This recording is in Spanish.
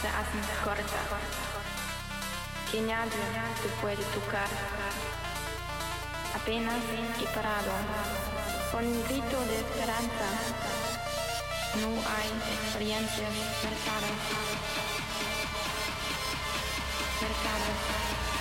se hacen cortas, que nadie te puede tocar. Apenas he parado, con un grito de esperanza, no hay experiencias mercados. Mercados.